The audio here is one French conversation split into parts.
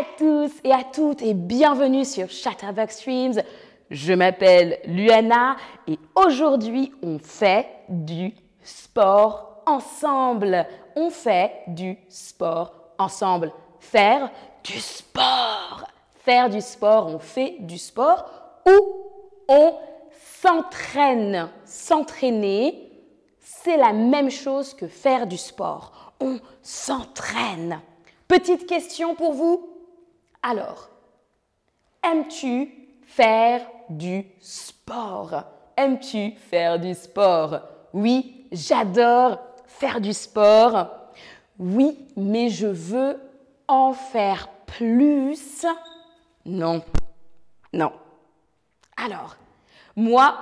à tous et à toutes et bienvenue sur Chatterbox Streams. Je m'appelle Luana et aujourd'hui on fait du sport ensemble. On fait du sport ensemble. Faire du sport. Faire du sport, on fait du sport ou on s'entraîne. S'entraîner, c'est la même chose que faire du sport. On s'entraîne. Petite question pour vous. Alors, aimes-tu faire du sport? Aimes-tu faire du sport? Oui, j'adore faire du sport. Oui, mais je veux en faire plus. Non, non. Alors, moi,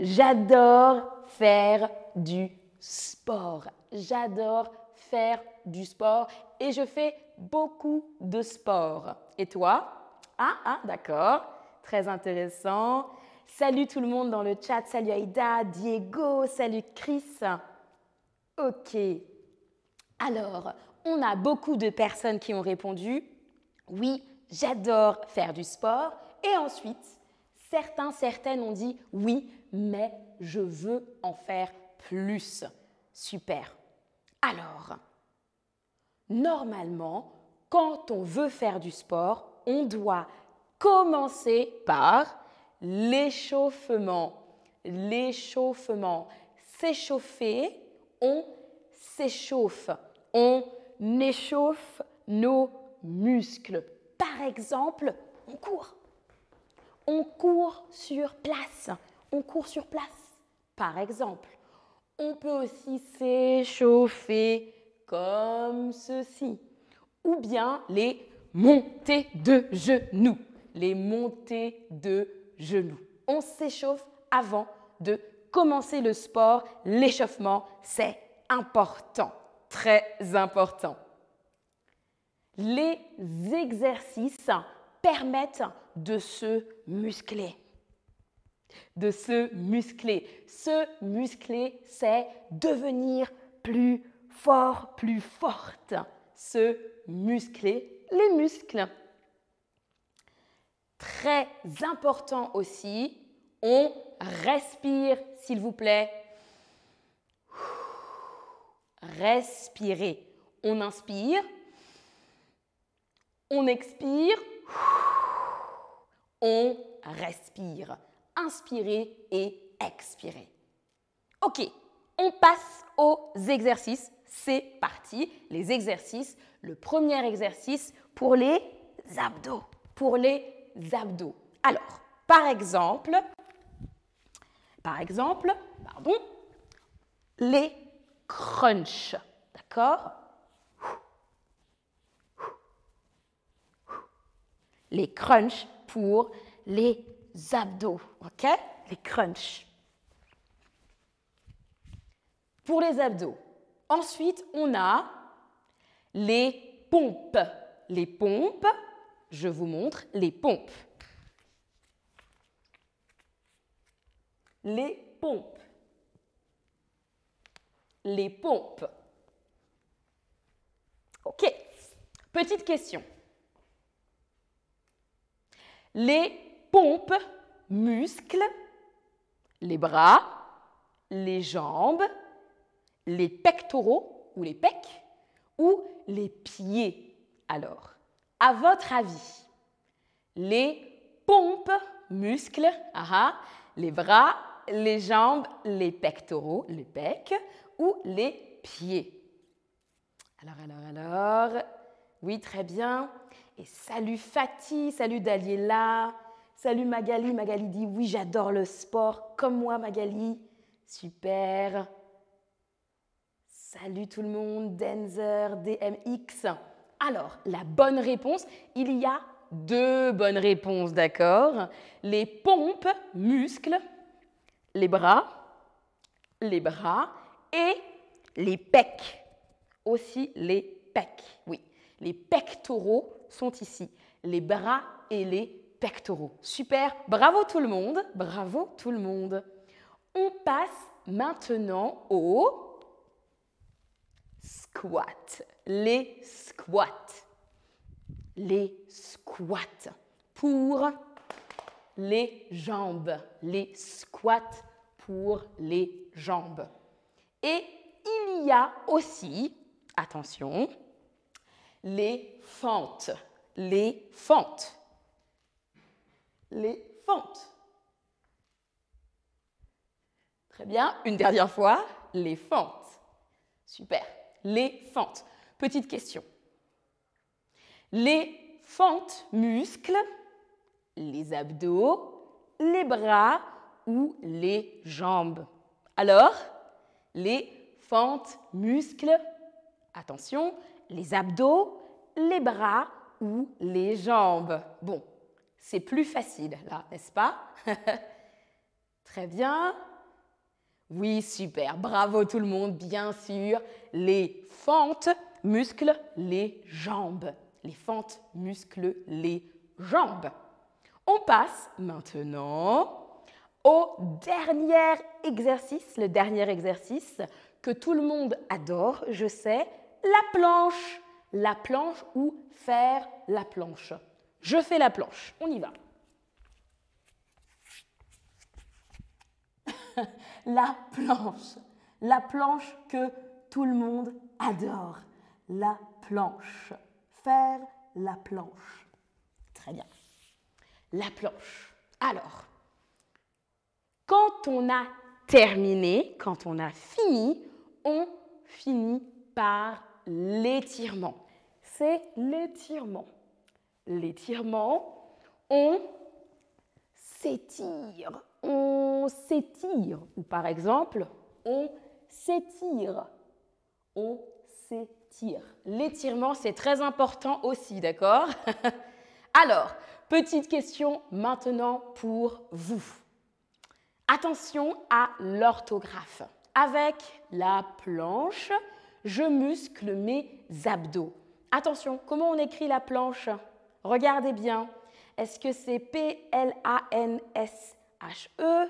j'adore faire du sport. J'adore faire du sport et je fais beaucoup de sport. Et toi? Ah, ah, d'accord. Très intéressant. Salut tout le monde dans le chat. Salut Aïda, Diego, salut Chris. Ok. Alors, on a beaucoup de personnes qui ont répondu oui, j'adore faire du sport. Et ensuite, certains, certaines ont dit oui, mais je veux en faire plus. Super. Alors, normalement, quand on veut faire du sport, on doit commencer par l'échauffement. L'échauffement. S'échauffer, on s'échauffe. On échauffe nos muscles. Par exemple, on court. On court sur place. On court sur place. Par exemple, on peut aussi s'échauffer comme ceci. Ou bien les montées de genoux. Les montées de genoux. On s'échauffe avant de commencer le sport. L'échauffement, c'est important, très important. Les exercices permettent de se muscler. De se muscler. Se muscler, c'est devenir plus fort, plus forte. Se muscler les muscles. Très important aussi, on respire, s'il vous plaît. Respirez. On inspire, on expire, on respire. Inspirez et expirez. Ok, on passe aux exercices. C'est parti, les exercices. Le premier exercice pour les abdos. Pour les abdos. Alors, par exemple, par exemple, pardon, les crunchs. D'accord? Les crunchs pour les abdos. OK? Les crunchs. Pour les abdos. Ensuite, on a les pompes. Les pompes, je vous montre les pompes. Les pompes. Les pompes. OK. Petite question. Les pompes muscles les bras, les jambes, les pectoraux ou les pecs ou les pieds. Alors, à votre avis, les pompes muscles, les bras, les jambes, les pectoraux, les pecs ou les pieds? Alors, alors, alors. Oui, très bien. Et salut Fatih, salut Daliela, salut Magali. Magali dit oui, j'adore le sport, comme moi Magali. Super. Salut tout le monde, Denzer, DMX. Alors, la bonne réponse, il y a deux bonnes réponses, d'accord? Les pompes, muscles, les bras, les bras et les pecs. Aussi les pecs, oui. Les pectoraux sont ici, les bras et les pectoraux. Super, bravo tout le monde, bravo tout le monde. On passe maintenant au squat, les squats. les squats. Pour les jambes. Les squats pour les jambes. Et il y a aussi, attention, les fentes. Les fentes. Les fentes. Très bien. Une dernière fois, les fentes. Super. Les fentes. Petite question. Les fentes muscles, les abdos, les bras ou les jambes. Alors, les fentes muscles, attention, les abdos, les bras ou les jambes. Bon, c'est plus facile là, n'est-ce pas? Très bien. Oui, super. Bravo tout le monde, bien sûr. Les fentes musclent les jambes. Les fentes musclent les jambes. On passe maintenant au dernier exercice, le dernier exercice que tout le monde adore, je sais, la planche. La planche ou faire la planche. Je fais la planche. On y va. la planche. La planche que tout le monde adore. La planche. Faire la planche. Très bien. La planche. Alors, quand on a terminé, quand on a fini, on finit par l'étirement. C'est l'étirement. L'étirement, on s'étire, on s'étire. Ou par exemple, on s'étire, on s'étire. L'étirement, c'est très important aussi, d'accord? Alors, petite question maintenant pour vous. Attention à l'orthographe. Avec la planche, je muscle mes abdos. Attention, comment on écrit la planche? Regardez bien. Est-ce que c'est P-L-A-N-S-H-E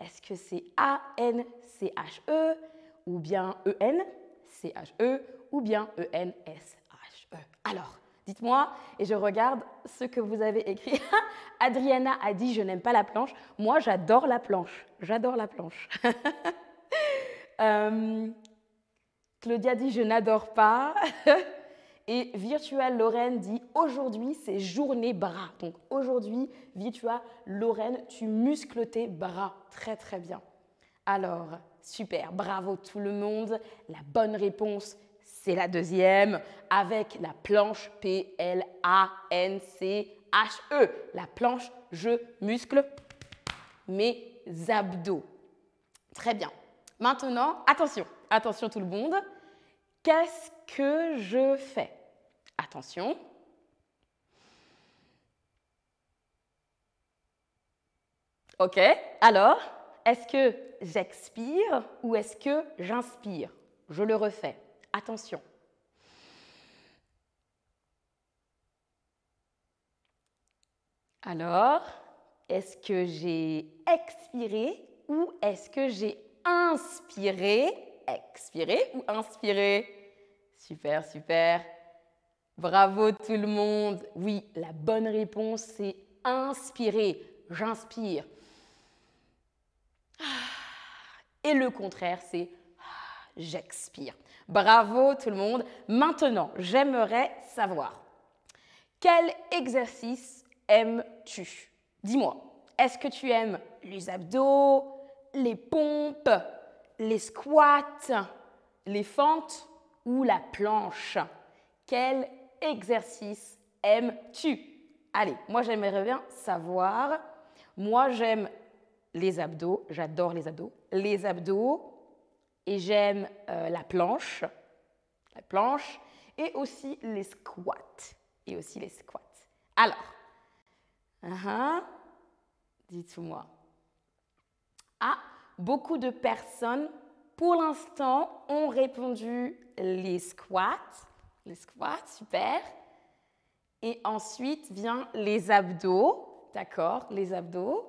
Est-ce que c'est A-N-C-H-E Ou bien E-N-C-H-E Ou bien E-N-S-H-E Alors, dites-moi, et je regarde ce que vous avez écrit. Adriana a dit je n'aime pas la planche. Moi, j'adore la planche. J'adore la planche. euh, Claudia dit je n'adore pas. Et Virtual Lorraine dit aujourd'hui c'est journée bras. Donc aujourd'hui, Virtual Lorraine, tu muscles tes bras. Très très bien. Alors, super, bravo tout le monde. La bonne réponse, c'est la deuxième avec la planche P-L-A-N-C-H-E. La planche, je muscle mes abdos. Très bien. Maintenant, attention, attention tout le monde. Qu'est-ce que je fais? Attention. Ok, alors, est-ce que j'expire ou est-ce que j'inspire? Je le refais. Attention. Alors, est-ce que j'ai expiré ou est-ce que j'ai inspiré? Expirer ou inspirer Super, super. Bravo tout le monde. Oui, la bonne réponse, c'est inspirer. J'inspire. Ah. Et le contraire, c'est ah, j'expire. Bravo tout le monde. Maintenant, j'aimerais savoir, quel exercice aimes-tu? Dis-moi, est-ce que tu aimes les abdos, les pompes, les squats, les fentes ou la planche Quel exercice aimes-tu? Allez, moi j'aimerais bien savoir. Moi j'aime les abdos, j'adore les abdos. Les abdos et j'aime euh, la planche, la planche et aussi les squats. Et aussi les squats. Alors, uh dites-moi. Ah, beaucoup de personnes, pour l'instant, ont répondu les squats. Les squats, super. Et ensuite vient les abdos. D'accord, les abdos.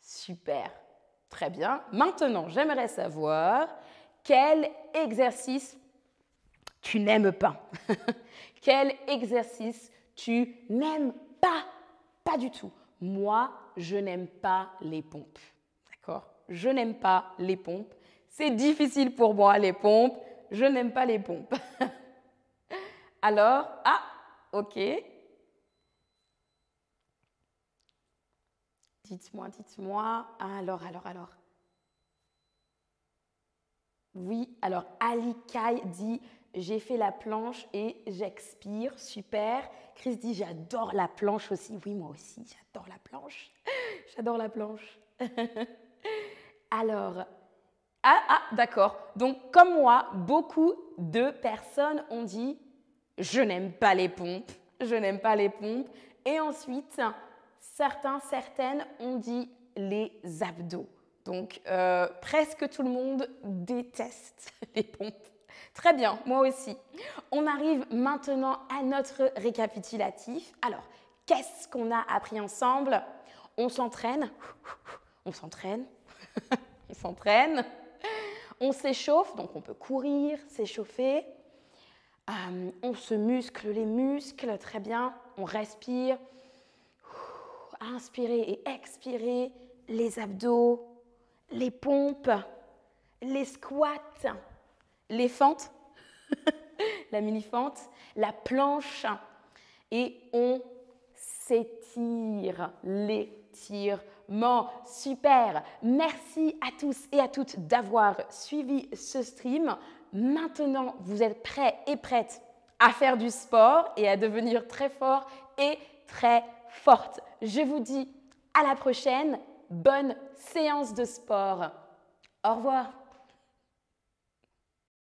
Super, très bien. Maintenant, j'aimerais savoir quel exercice tu n'aimes pas? quel exercice tu n'aimes pas, pas du tout. Moi, je n'aime pas les pompes. D'accord? Je n'aime pas les pompes. C'est difficile pour moi, les pompes. Je n'aime pas les pompes. Alors, ah, ok. Dites-moi, dites-moi. Alors, alors, alors. Oui, alors Ali Kai dit j'ai fait la planche et j'expire, super. Chris dit j'adore la planche aussi. Oui, moi aussi, j'adore la planche. j'adore la planche. alors, ah, ah d'accord. Donc, comme moi, beaucoup de personnes ont dit je n'aime pas les pompes, je n'aime pas les pompes. Et ensuite, certains, certaines ont dit les abdos. Donc, euh, presque tout le monde déteste les pompes. Très bien, moi aussi. On arrive maintenant à notre récapitulatif. Alors, qu'est-ce qu'on a appris ensemble? On s'entraîne, on s'entraîne, on s'entraîne, on s'échauffe, donc on peut courir, s'échauffer. Euh, on se muscle les muscles, très bien. On respire, inspirer et expirer, les abdos, les pompes, les squats, les fentes, la mini-fente, la planche, et on s'étire, l'étirement. Super Merci à tous et à toutes d'avoir suivi ce stream. Maintenant, vous êtes prêts et prêtes à faire du sport et à devenir très fort et très forte. Je vous dis à la prochaine. Bonne séance de sport. Au revoir.